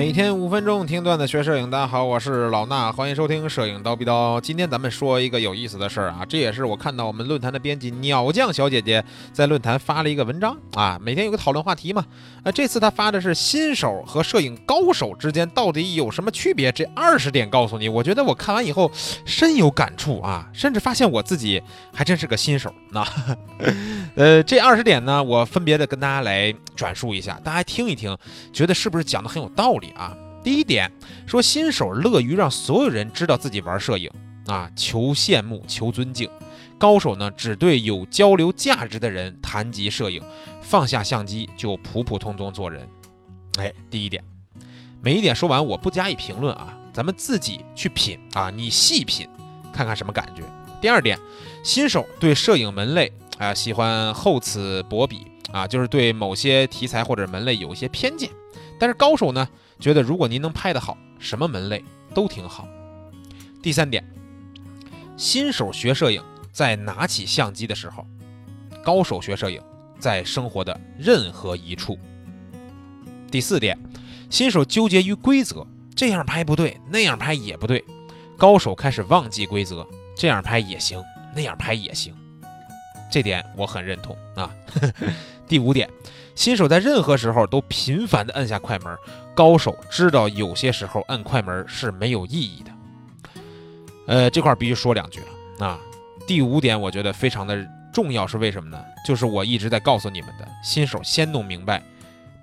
每天五分钟听段子学摄影，大家好，我是老衲，欢迎收听摄影刀逼刀。今天咱们说一个有意思的事儿啊，这也是我看到我们论坛的编辑鸟酱小姐姐在论坛发了一个文章啊，每天有个讨论话题嘛。呃，这次她发的是新手和摄影高手之间到底有什么区别？这二十点告诉你，我觉得我看完以后深有感触啊，甚至发现我自己还真是个新手。那，呃，这二十点呢，我分别的跟大家来转述一下，大家听一听，觉得是不是讲的很有道理？啊，第一点说新手乐于让所有人知道自己玩摄影啊，求羡慕求尊敬；高手呢只对有交流价值的人谈及摄影，放下相机就普普通通做人。哎，第一点，每一点说完我不加以评论啊，咱们自己去品啊，你细品看看什么感觉。第二点，新手对摄影门类啊喜欢厚此薄彼啊，就是对某些题材或者门类有一些偏见，但是高手呢？觉得如果您能拍得好，什么门类都挺好。第三点，新手学摄影在拿起相机的时候，高手学摄影在生活的任何一处。第四点，新手纠结于规则，这样拍不对，那样拍也不对，高手开始忘记规则，这样拍也行，那样拍也行。这点我很认同啊。第五点，新手在任何时候都频繁地按下快门。高手知道有些时候按快门是没有意义的，呃，这块必须说两句了啊。第五点我觉得非常的重要，是为什么呢？就是我一直在告诉你们的，新手先弄明白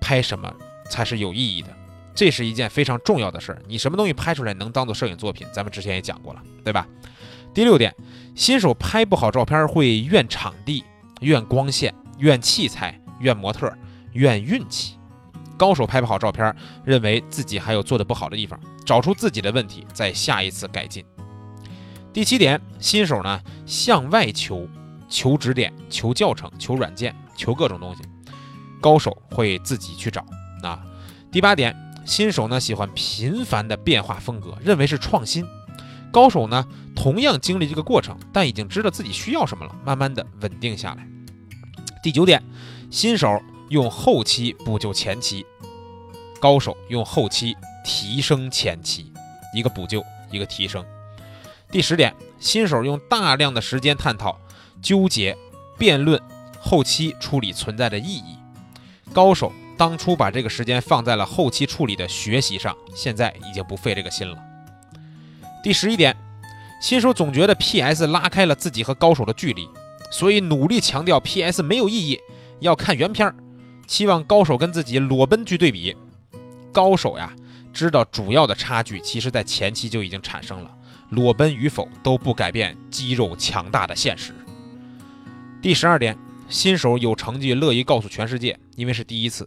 拍什么才是有意义的，这是一件非常重要的事儿。你什么东西拍出来能当做摄影作品，咱们之前也讲过了，对吧？第六点，新手拍不好照片会怨场地、怨光线、怨器材、怨模特、怨运气。高手拍不好照片，认为自己还有做的不好的地方，找出自己的问题，在下一次改进。第七点，新手呢向外求，求指点，求教程，求软件，求各种东西，高手会自己去找啊。第八点，新手呢喜欢频繁的变化风格，认为是创新，高手呢同样经历这个过程，但已经知道自己需要什么了，慢慢的稳定下来。第九点，新手。用后期补救前期，高手用后期提升前期，一个补救，一个提升。第十点，新手用大量的时间探讨、纠结、辩论后期处理存在的意义，高手当初把这个时间放在了后期处理的学习上，现在已经不费这个心了。第十一点，新手总觉得 PS 拉开了自己和高手的距离，所以努力强调 PS 没有意义，要看原片儿。期望高手跟自己裸奔去对比，高手呀，知道主要的差距其实在前期就已经产生了，裸奔与否都不改变肌肉强大的现实。第十二点，新手有成绩乐于告诉全世界，因为是第一次；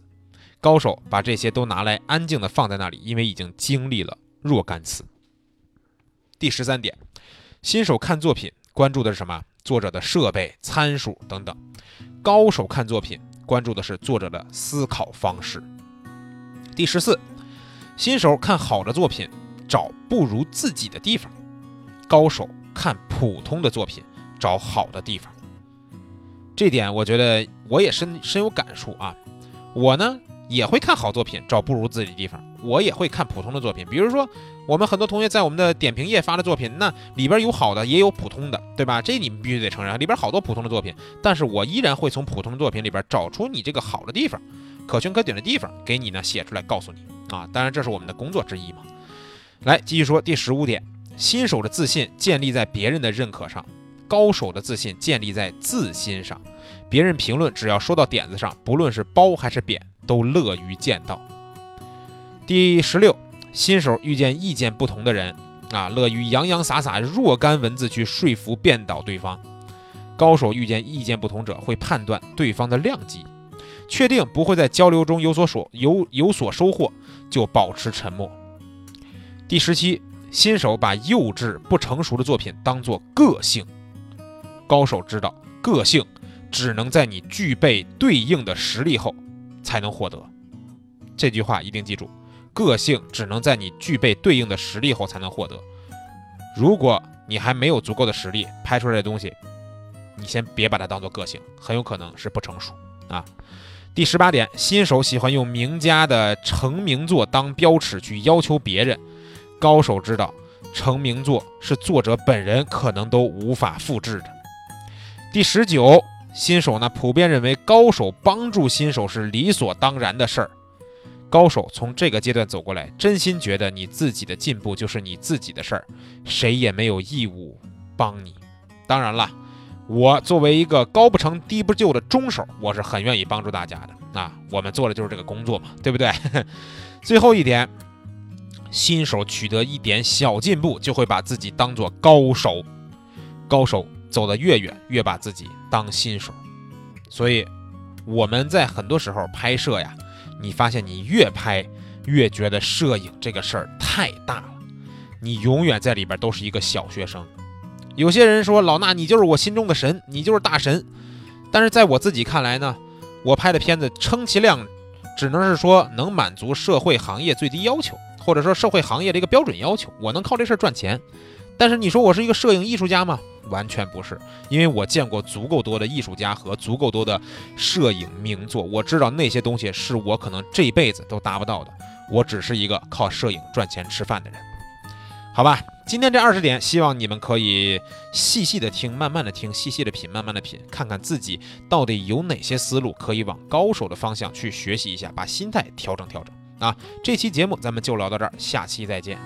高手把这些都拿来安静的放在那里，因为已经经历了若干次。第十三点，新手看作品关注的是什么？作者的设备、参数等等；高手看作品。关注的是作者的思考方式。第十四，新手看好的作品找不如自己的地方，高手看普通的作品找好的地方。这点我觉得我也深深有感触啊。我呢也会看好作品找不如自己的地方，我也会看普通的作品，比如说。我们很多同学在我们的点评页发的作品，那里边有好的，也有普通的，对吧？这你们必须得承认，里边好多普通的作品。但是我依然会从普通的作品里边找出你这个好的地方，可圈可点的地方，给你呢写出来告诉你啊。当然这是我们的工作之一嘛。来继续说第十五点，新手的自信建立在别人的认可上，高手的自信建立在自心上。别人评论只要说到点子上，不论是褒还是贬，都乐于见到。第十六。新手遇见意见不同的人，啊，乐于洋洋洒洒若干文字去说服辩倒对方；高手遇见意见不同者，会判断对方的量级，确定不会在交流中有所所有有所收获，就保持沉默。第十七，新手把幼稚不成熟的作品当作个性，高手知道个性只能在你具备对应的实力后才能获得。这句话一定记住。个性只能在你具备对应的实力后才能获得。如果你还没有足够的实力，拍出来的东西，你先别把它当做个性，很有可能是不成熟啊。第十八点，新手喜欢用名家的成名作当标尺去要求别人，高手知道成名作是作者本人可能都无法复制的。第十九，新手呢普遍认为高手帮助新手是理所当然的事儿。高手从这个阶段走过来，真心觉得你自己的进步就是你自己的事儿，谁也没有义务帮你。当然了，我作为一个高不成低不就的中手，我是很愿意帮助大家的。啊，我们做的就是这个工作嘛，对不对？最后一点，新手取得一点小进步，就会把自己当做高手，高手走得越远，越把自己当新手。所以我们在很多时候拍摄呀。你发现你越拍越觉得摄影这个事儿太大了，你永远在里边都是一个小学生。有些人说老衲你就是我心中的神，你就是大神。但是在我自己看来呢，我拍的片子称其量，只能是说能满足社会行业最低要求，或者说社会行业的一个标准要求，我能靠这事儿赚钱。但是你说我是一个摄影艺术家吗？完全不是，因为我见过足够多的艺术家和足够多的摄影名作，我知道那些东西是我可能这辈子都达不到的。我只是一个靠摄影赚钱吃饭的人，好吧？今天这二十点，希望你们可以细细的听，慢慢的听，细细的品，慢慢的品，看看自己到底有哪些思路可以往高手的方向去学习一下，把心态调整调整啊！这期节目咱们就聊到这儿，下期再见。